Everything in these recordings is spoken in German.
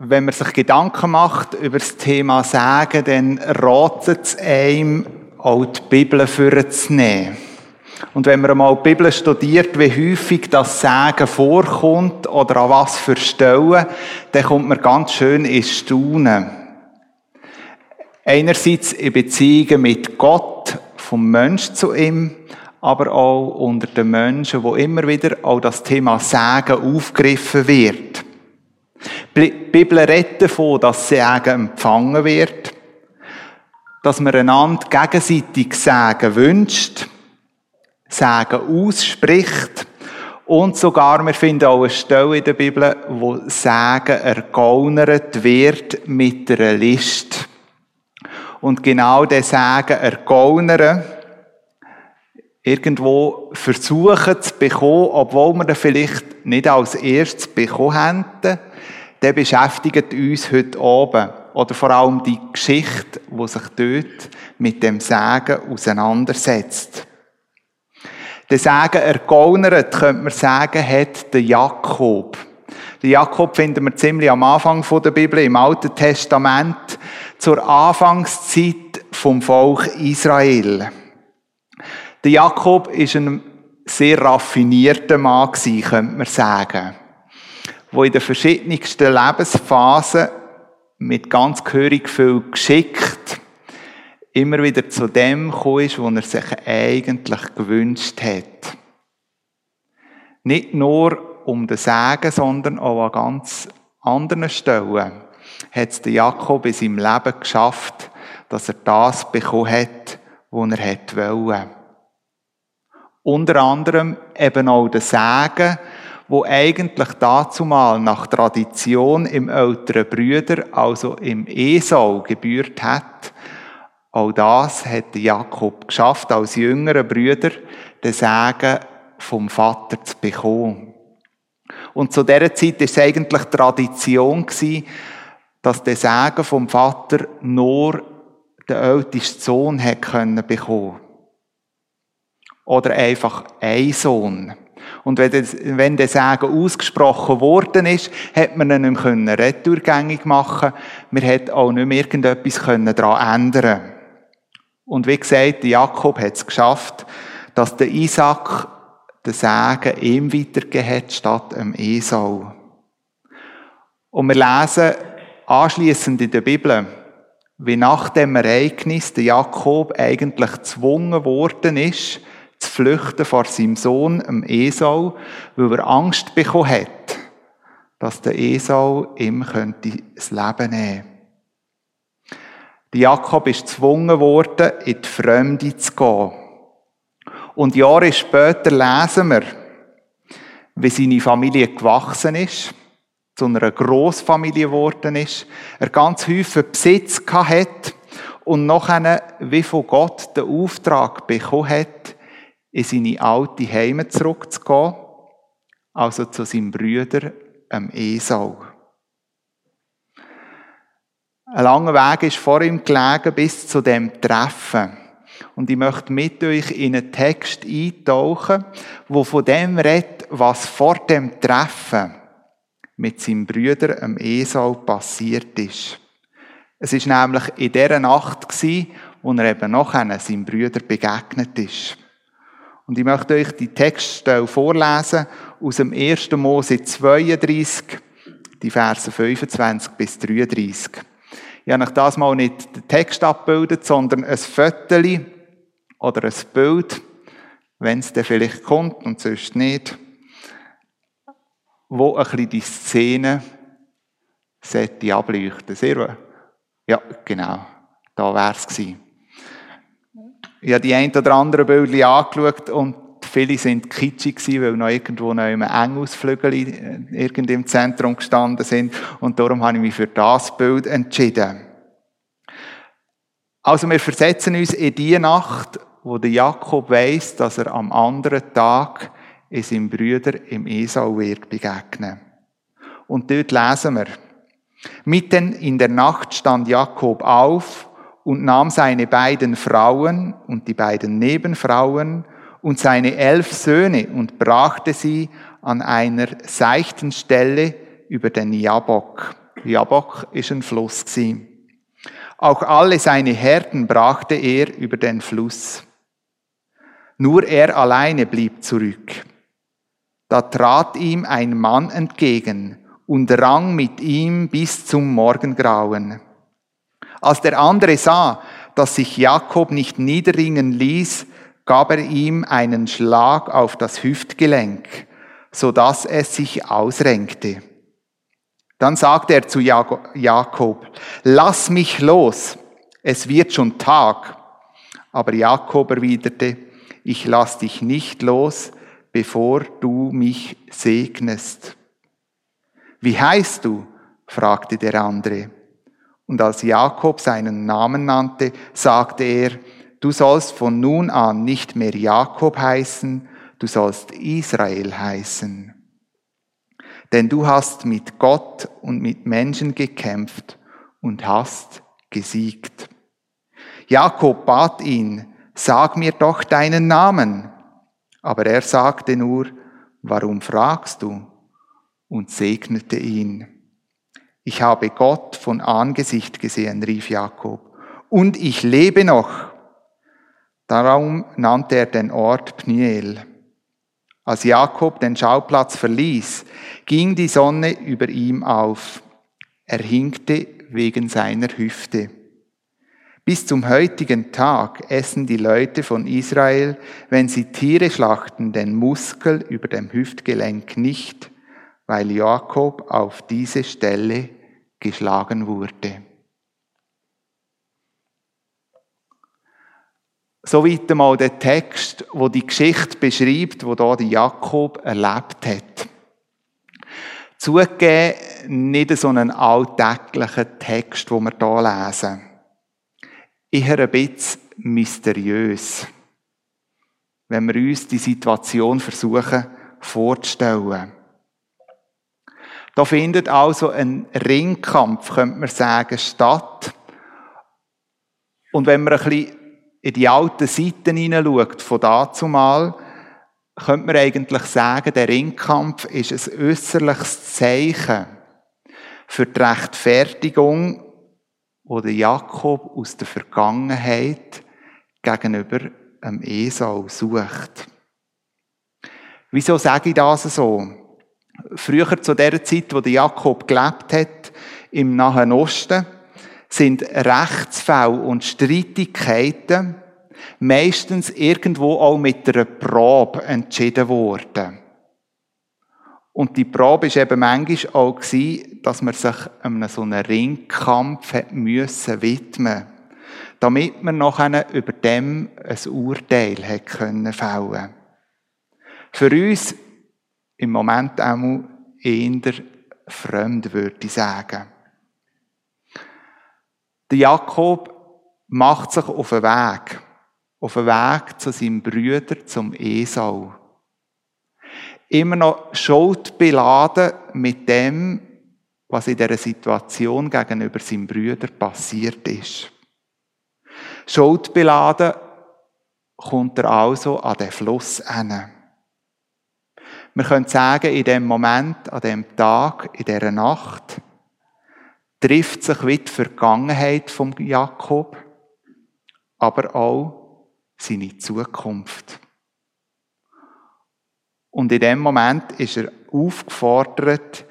wenn man sich Gedanken macht über das Thema Sagen, dann ratet es einem, auch die Bibel vorzunehmen. Und wenn man einmal die Bibel studiert, wie häufig das Sagen vorkommt oder an was für Stellen, dann kommt man ganz schön ins Staunen. Einerseits in Beziehungen mit Gott, vom Mensch zu ihm, aber auch unter den Menschen, wo immer wieder auch das Thema Sagen aufgegriffen wird. Bibel redet davon, dass Segen empfangen wird, dass man einander gegenseitig Segen wünscht, Segen ausspricht. Und sogar, wir finden auch eine Stelle in der Bibel, wo Segen ergaunert wird mit einer List. Und genau der Segen ergaunern, irgendwo versuchen zu bekommen, obwohl wir den vielleicht nicht als erstes bekommen hätten, der beschäftigt uns heute oben. Oder vor allem die Geschichte, die sich dort mit dem Sagen auseinandersetzt. Der Sagen ergaunert, könnte man sagen, hat der Jakob. Der Jakob finden wir ziemlich am Anfang der Bibel, im Alten Testament, zur Anfangszeit vom Volk Israel. Der Jakob ist ein sehr raffinierter Mann könnte man sagen wo in den verschiedensten Lebensphasen mit ganz gehörig viel geschickt immer wieder zu dem gekommen ist, was er sich eigentlich gewünscht hat. Nicht nur um den Sagen, sondern auch an ganz anderen Stellen hat es Jakob in seinem Leben geschafft, dass er das bekommen hat, was er wollen. Unter anderem eben auch den Sagen, wo eigentlich dazumal nach Tradition im älteren Brüder, also im Esau, gebührt hat. Auch das hat Jakob geschafft, als jüngerer Brüder den Segen vom Vater zu bekommen. Und zu dieser Zeit war es eigentlich Tradition, dass der Segen vom Vater nur der älteste Sohn bekommen konnte. Oder einfach ein Sohn. Und wenn der Segen ausgesprochen worden ist, hat man ihn nicht mehr retourgängig machen Man hat auch nicht mehr irgendetwas daran ändern Und wie gesagt, Jakob hat es geschafft, dass der Isaac den Segen ihm weitergegeben hat, statt dem Esau. Und wir lesen anschließend in der Bibel, wie nach dem Ereignis der Jakob eigentlich gezwungen worden ist, flüchten vor seinem Sohn, dem Esau, weil er Angst bekommen hat, dass der Esau ihm könnte das Leben nehmen Der Jakob ist gezwungen worden, in die Fremde zu gehen. Und Jahre später lesen wir, wie seine Familie gewachsen ist, zu einer Großfamilie geworden ist, er ganz häufig Besitz hat und nachher wie von Gott den Auftrag bekommen hat, in seine alte Heime zurückzugehen, also zu seinem Brüder, dem Esau. Ein langer Weg ist vor ihm gelegen bis zu dem Treffen. Und ich möchte mit euch in einen Text eintauchen, wo von dem redet, was vor dem Treffen mit seinem Brüder, dem Esau, passiert ist. Es ist nämlich in dieser Nacht wo er eben nachher seinem Brüder begegnet ist. Und ich möchte euch die Textstelle vorlesen aus dem 1. Mose 32, die Verse 25 bis 33. Ich habe euch das mal nicht den Text abgebildet, sondern ein Föteli oder ein Bild, wenn es dann vielleicht kommt und sonst nicht, wo ein bisschen die Szene sollte ableuchten. Sehr, ja, genau. Da wäre es gewesen. Ich habe die ein oder andere Bilder angeschaut und viele sind kitschig gewesen, weil noch irgendwo noch im Engausflügel äh, irgend im Zentrum gestanden sind. Und darum habe ich mich für das Bild entschieden. Also wir versetzen uns in die Nacht, wo der Jakob weiß, dass er am anderen Tag in seinem Brüder im Esau wird begegnen. Und dort lesen wir. Mitten in der Nacht stand Jakob auf und nahm seine beiden Frauen und die beiden Nebenfrauen und seine elf Söhne und brachte sie an einer seichten Stelle über den Jabok Jabok ist ein Fluss Auch alle seine Herden brachte er über den Fluss. Nur er alleine blieb zurück. Da trat ihm ein Mann entgegen und rang mit ihm bis zum Morgengrauen. Als der andere sah, dass sich Jakob nicht niederringen ließ, gab er ihm einen Schlag auf das Hüftgelenk, so dass es sich ausrenkte. Dann sagte er zu Jakob, lass mich los, es wird schon Tag. Aber Jakob erwiderte, ich lass dich nicht los, bevor du mich segnest. Wie heißt du? fragte der andere. Und als Jakob seinen Namen nannte, sagte er, du sollst von nun an nicht mehr Jakob heißen, du sollst Israel heißen. Denn du hast mit Gott und mit Menschen gekämpft und hast gesiegt. Jakob bat ihn, sag mir doch deinen Namen. Aber er sagte nur, warum fragst du? Und segnete ihn. Ich habe Gott von Angesicht gesehen, rief Jakob, und ich lebe noch. Darum nannte er den Ort Pniel. Als Jakob den Schauplatz verließ, ging die Sonne über ihm auf. Er hinkte wegen seiner Hüfte. Bis zum heutigen Tag essen die Leute von Israel, wenn sie Tiere schlachten, den Muskel über dem Hüftgelenk nicht, weil Jakob auf diese Stelle geschlagen wurde. Soweit einmal der Text, wo die Geschichte beschreibt, wo da Jakob erlebt hat. Zugegeben, nicht so einen alltäglichen Text, wo wir hier lesen. Eher ein bisschen mysteriös. Wenn wir uns die Situation versuchen vorzustellen. Da findet also ein Ringkampf, könnte man sagen, statt. Und wenn man ein bisschen in die alten Seiten hineinschaut, von dazumal, könnte man eigentlich sagen, der Ringkampf ist ein äußerliches Zeichen für die Rechtfertigung, die Jakob aus der Vergangenheit gegenüber dem Esau sucht. Wieso sage ich das so? Früher zu der Zeit, wo Jakob gelebt hat, im Nahen Osten, sind Rechtsfälle und Streitigkeiten meistens irgendwo auch mit einer Probe entschieden worden. Und die Probe war eben manchmal auch, dass man sich einem so einem Ringkampf müssen widmen damit man noch über dem ein Urteil fällen können. Für uns im Moment auch eher fremd, würde ich sagen. Der Jakob macht sich auf den Weg, auf den Weg zu seinem Brüder, zum Esau. Immer noch schuldbeladen mit dem, was in dieser Situation gegenüber seinem Brüder passiert ist. Schuldbeladen kommt er also an den Fluss hin. Wir können sagen, in dem Moment, an dem Tag, in dieser Nacht, trifft sich wie die Vergangenheit von Jakob, aber auch seine Zukunft. Und in dem Moment ist er aufgefordert,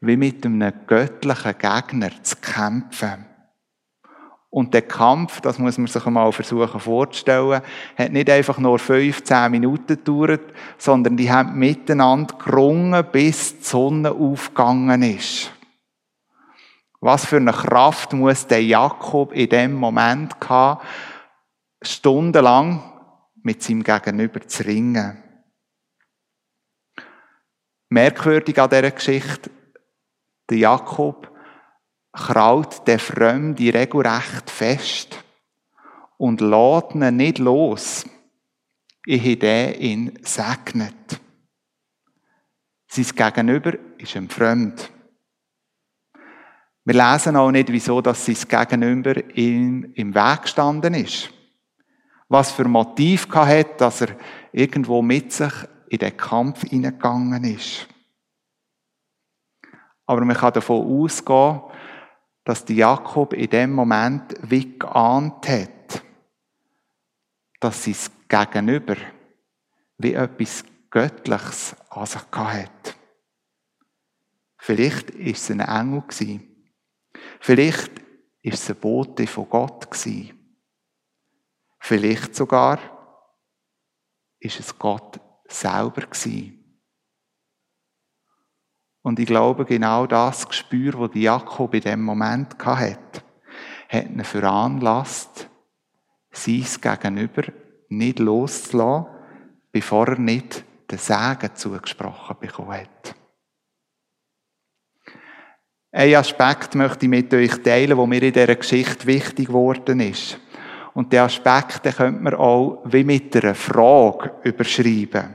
wie mit einem göttlichen Gegner zu kämpfen. Und der Kampf, das muss man sich einmal versuchen vorzustellen, hat nicht einfach nur 15 Minuten gedauert, sondern die haben miteinander gerungen, bis die Sonne aufgegangen ist. Was für eine Kraft muss der Jakob in dem Moment haben, stundenlang mit seinem Gegenüber zu ringen. Merkwürdig an dieser Geschichte, der Jakob kraut der Fremde regelrecht fest und lässt ihn nicht los, ehe der ihn segnet. Sein Gegenüber ist ein Fremd. Wir lesen auch nicht, wieso dass sein Gegenüber ihm im Weg gestanden ist. Was für Motiv hat, dass er irgendwo mit sich in den Kampf hineingegangen ist. Aber man kann davon ausgehen, dass die Jakob in dem Moment wie geahnt hat, dass sein Gegenüber wie etwas Göttliches an sich hat. Vielleicht war es ein Engel. Vielleicht war es ein Bote von Gott. Vielleicht sogar war es Gott selber. Und ich glaube, genau das Gespür, das Jakob in dem Moment hatte, hat ihn veranlasst, sein Gegenüber nicht loszulassen, bevor er nicht den Segen zugesprochen bekommen hat. Ein Aspekt möchte ich mit euch teilen, wo mir in dieser Geschichte wichtig geworden ist. Und der Aspekt den könnte man auch wie mit einer Frage überschreiben.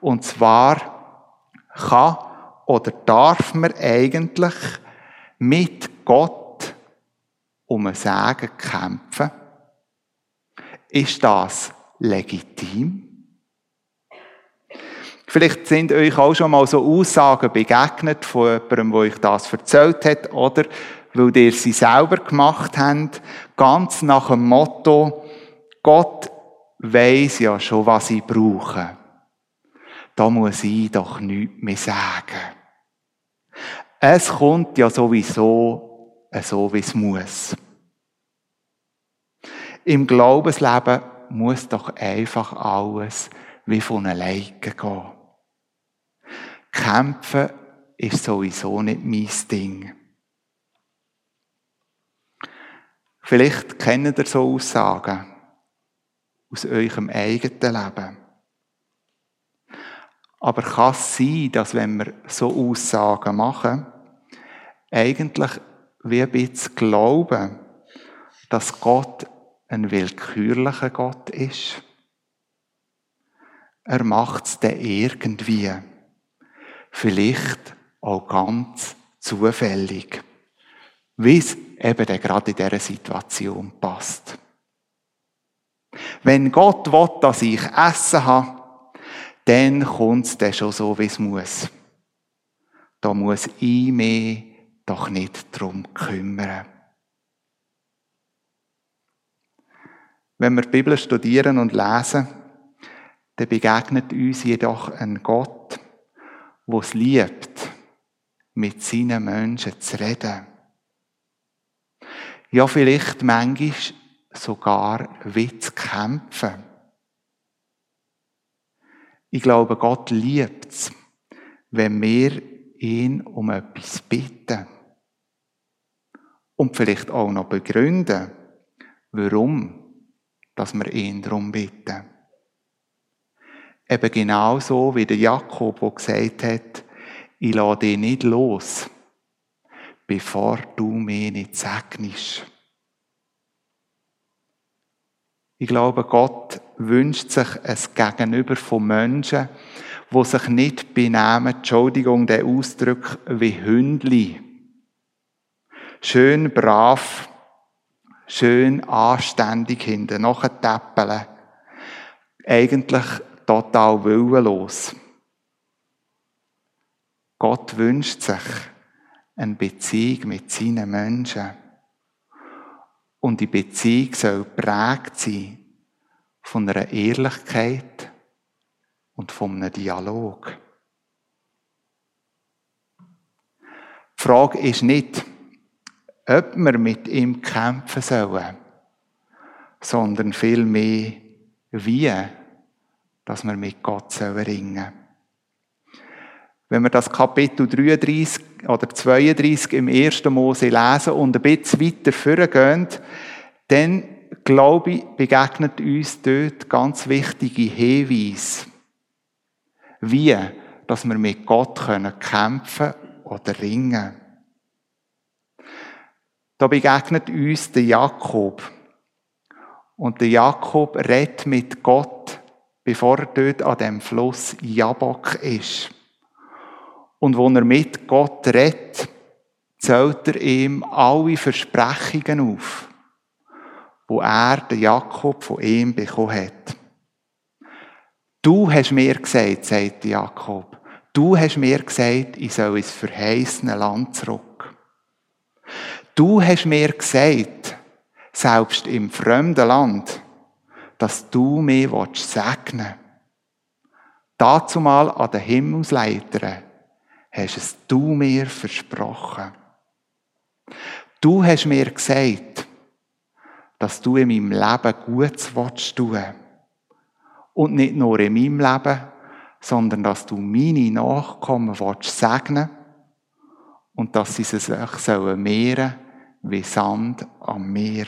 Und zwar, kann oder darf man eigentlich mit Gott um ein Segen kämpfen? Ist das legitim? Vielleicht sind euch auch schon mal so Aussagen begegnet von jemandem, der euch das erzählt hat, oder weil ihr sie selber gemacht habt, ganz nach dem Motto, Gott weiß ja schon, was ich brauche. Da muss ich doch nichts mehr sagen. Es kommt ja sowieso so, wie es muss. Im Glaubensleben muss doch einfach alles wie von alleine gehen. Kämpfen ist sowieso nicht mein Ding. Vielleicht kennt ihr so Aussagen aus eurem eigenen Leben. Aber kann es sein, dass wenn wir so Aussagen machen, eigentlich wie ein bisschen glauben, dass Gott ein willkürlicher Gott ist? Er macht es dann irgendwie. Vielleicht auch ganz zufällig. Wie es eben dann gerade in dieser Situation passt. Wenn Gott will, dass ich Essen habe, dann kommt es dann schon so, wie es muss. Da muss ich mich doch nicht darum kümmern. Wenn wir die Bibel studieren und lesen, dann begegnet uns jedoch ein Gott, der es liebt, mit seinen Menschen zu reden. Ja, vielleicht manchmal sogar wie zu kämpfen. Ich glaube, Gott liebt es, wenn wir ihn um etwas bitten. Und vielleicht auch noch begründen, warum dass wir ihn darum bitten. Eben genauso wie der Jakob, der gesagt hat, ich lasse dich nicht los, bevor du mich nicht segnest. Ich glaube, Gott wünscht sich ein Gegenüber von Menschen, die sich nicht benehmen, Entschuldigung, der Ausdruck, wie Hündli. Schön brav, schön anständig hinten nachtäppeln. Eigentlich total willenlos. Gott wünscht sich eine Beziehung mit seinen Menschen. Und die Beziehung soll prägt sein von einer Ehrlichkeit und von einem Dialog. Die Frage ist nicht, ob wir mit ihm kämpfen sollen, sondern vielmehr, wie dass wir mit Gott ringen sollen. Wenn wir das Kapitel 33 oder 32 im 1. Mose lesen und ein bisschen weiter vorgehen, dann, glaube ich, begegnet uns dort ganz wichtige Hinweise, wie dass wir mit Gott kämpfen oder ringen können. Da begegnet uns der Jakob. Und der Jakob redet mit Gott, bevor er dort an dem Fluss Jabok ist. Und wo er mit Gott redet, zählt er ihm alle Versprechungen auf, wo er, der Jakob, von ihm bekommen hat. Du hast mir gesagt, sagt Jakob, Du hast mir gesagt, ich soll ins verheißene Land zurück. Du hast mir gesagt, selbst im fremden Land, dass du mich segnen willst. Dazu mal an den Himmelsleitern hast es du mir versprochen. Du hast mir gesagt, dass du in meinem Leben Gutes willst tun. Und nicht nur in meinem Leben, sondern dass du meine Nachkommen willst segnen und dass sie sich sollen mehren wie Sand am Meer.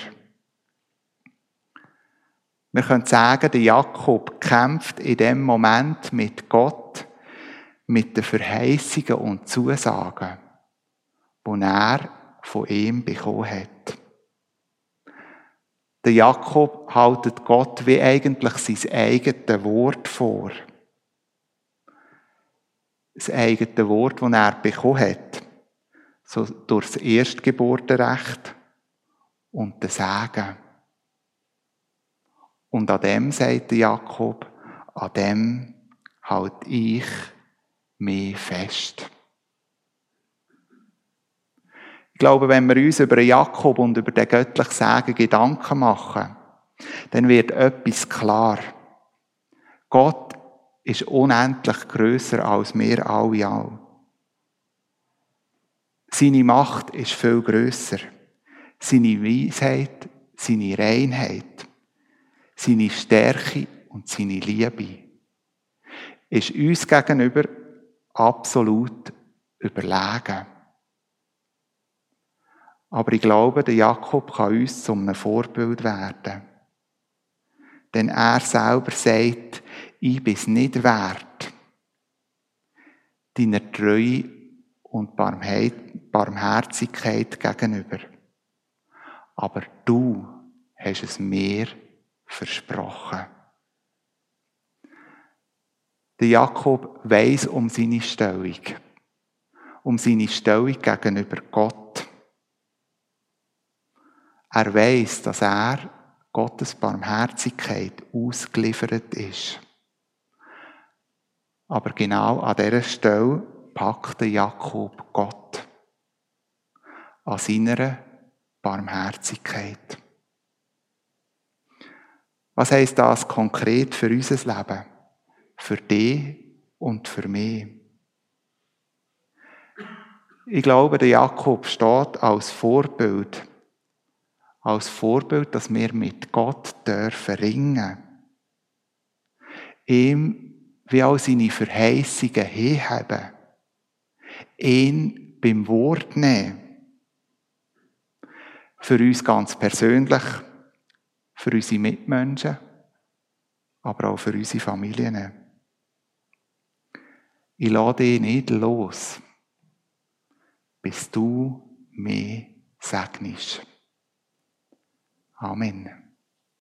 Wir können sagen, der Jakob kämpft in dem Moment mit Gott, mit den Verheißungen und Zusagen, die er von ihm bekommen hat. Der Jakob haltet Gott wie eigentlich sein eigenes Wort vor. Das eigene Wort, das er bekommen hat. So durch das Erstgeburtenrecht und das Sagen. Und an dem, sagt Jakob, an dem halt ich mich fest. Ich glaube, wenn wir uns über Jakob und über den göttlichen Segen Gedanken machen, dann wird etwas klar. Gott ist unendlich größer als wir alle. Seine Macht ist viel größer. Seine Weisheit, seine Reinheit seine Stärke und seine Liebe ist uns gegenüber absolut überlegen. Aber ich glaube, der Jakob kann uns zum einem Vorbild werden. Denn er selber sagt, ich bin es nicht wert, deiner Treue und Barmherzigkeit gegenüber. Aber du hast es mir versprochen. Der Jakob weiß um seine Stellung, um seine Stellung gegenüber Gott. Er weiß, dass er Gottes Barmherzigkeit ausgeliefert ist. Aber genau an dieser Stelle packte Jakob Gott an seiner Barmherzigkeit. Was heißt das konkret für unser Leben? Für dich und für mich? Ich glaube, der Jakob steht als Vorbild. Als Vorbild, dass wir mit Gott dürfen ringen. Ihm wie auch seine Verheißungen hinheben. Ihn beim Wort nehmen. Für uns ganz persönlich für unsere Mitmenschen, aber auch für unsere Familien. Ich lade dich nicht los, bis du mich segnest. Amen.